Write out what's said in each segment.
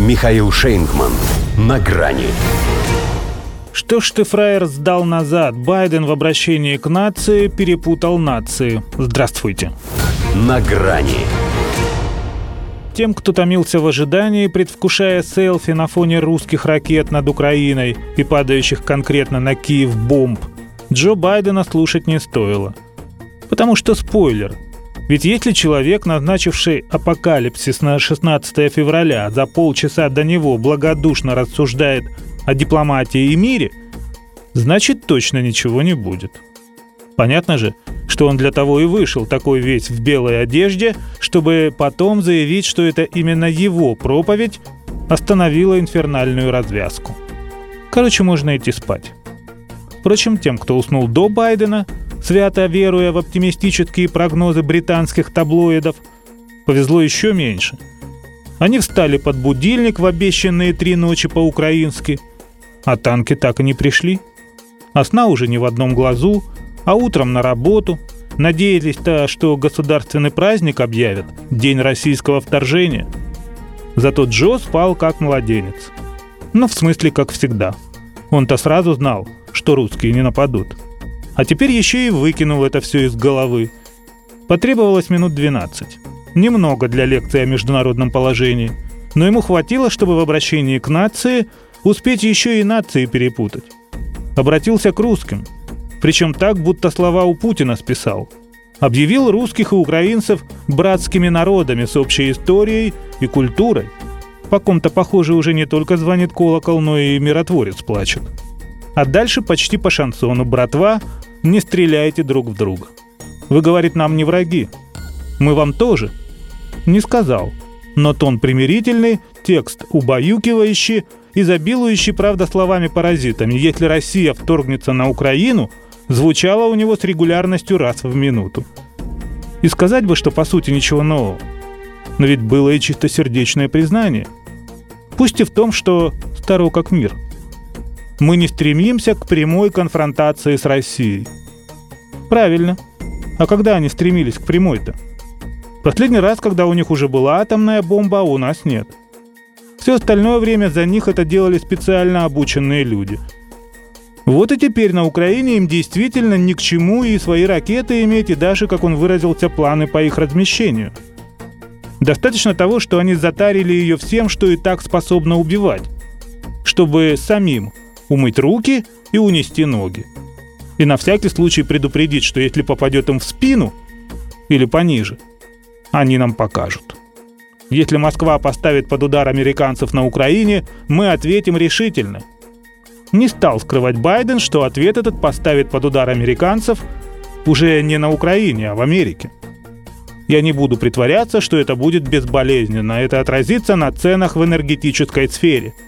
Михаил Шейнгман. На грани. Что ж ты, фраер, сдал назад? Байден в обращении к нации перепутал нации. Здравствуйте. На грани. Тем, кто томился в ожидании, предвкушая селфи на фоне русских ракет над Украиной и падающих конкретно на Киев бомб, Джо Байдена слушать не стоило. Потому что спойлер. Ведь если человек, назначивший апокалипсис на 16 февраля, за полчаса до него благодушно рассуждает о дипломатии и мире, значит точно ничего не будет. Понятно же, что он для того и вышел такой весь в белой одежде, чтобы потом заявить, что это именно его проповедь остановила инфернальную развязку. Короче, можно идти спать. Впрочем, тем, кто уснул до Байдена, свято веруя в оптимистические прогнозы британских таблоидов, повезло еще меньше. Они встали под будильник в обещанные три ночи по-украински, а танки так и не пришли. А сна уже не в одном глазу, а утром на работу. Надеялись-то, что государственный праздник объявят, День российского вторжения. Зато Джо спал как младенец. Ну, в смысле, как всегда. Он-то сразу знал, что русские не нападут. А теперь еще и выкинул это все из головы. Потребовалось минут 12. Немного для лекции о международном положении, но ему хватило, чтобы в обращении к нации успеть еще и нации перепутать. Обратился к русским, причем так, будто слова у Путина списал. Объявил русских и украинцев братскими народами с общей историей и культурой. По ком-то, похоже, уже не только звонит колокол, но и миротворец плачет. А дальше почти по шансону «Братва, не стреляйте друг в друга». Вы, говорит, нам не враги. Мы вам тоже. Не сказал. Но тон примирительный, текст убаюкивающий, изобилующий, правда, словами-паразитами. Если Россия вторгнется на Украину, звучало у него с регулярностью раз в минуту. И сказать бы, что по сути ничего нового. Но ведь было и чистосердечное признание. Пусть и в том, что старо как мир – мы не стремимся к прямой конфронтации с Россией. Правильно. А когда они стремились к прямой-то? Последний раз, когда у них уже была атомная бомба, а у нас нет. Все остальное время за них это делали специально обученные люди. Вот и теперь на Украине им действительно ни к чему и свои ракеты иметь, и даже, как он выразился, планы по их размещению. Достаточно того, что они затарили ее всем, что и так способно убивать, чтобы самим умыть руки и унести ноги. И на всякий случай предупредить, что если попадет им в спину или пониже, они нам покажут. Если Москва поставит под удар американцев на Украине, мы ответим решительно. Не стал скрывать Байден, что ответ этот поставит под удар американцев уже не на Украине, а в Америке. Я не буду притворяться, что это будет безболезненно. Это отразится на ценах в энергетической сфере –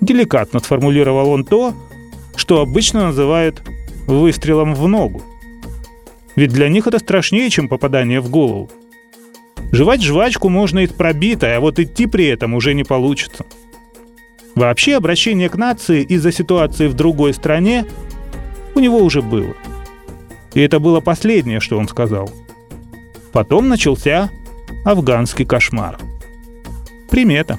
Деликатно сформулировал он то, что обычно называют выстрелом в ногу. Ведь для них это страшнее, чем попадание в голову. Жевать жвачку можно из пробитой, а вот идти при этом уже не получится. Вообще обращение к нации из-за ситуации в другой стране у него уже было. И это было последнее, что он сказал. Потом начался афганский кошмар. Примета.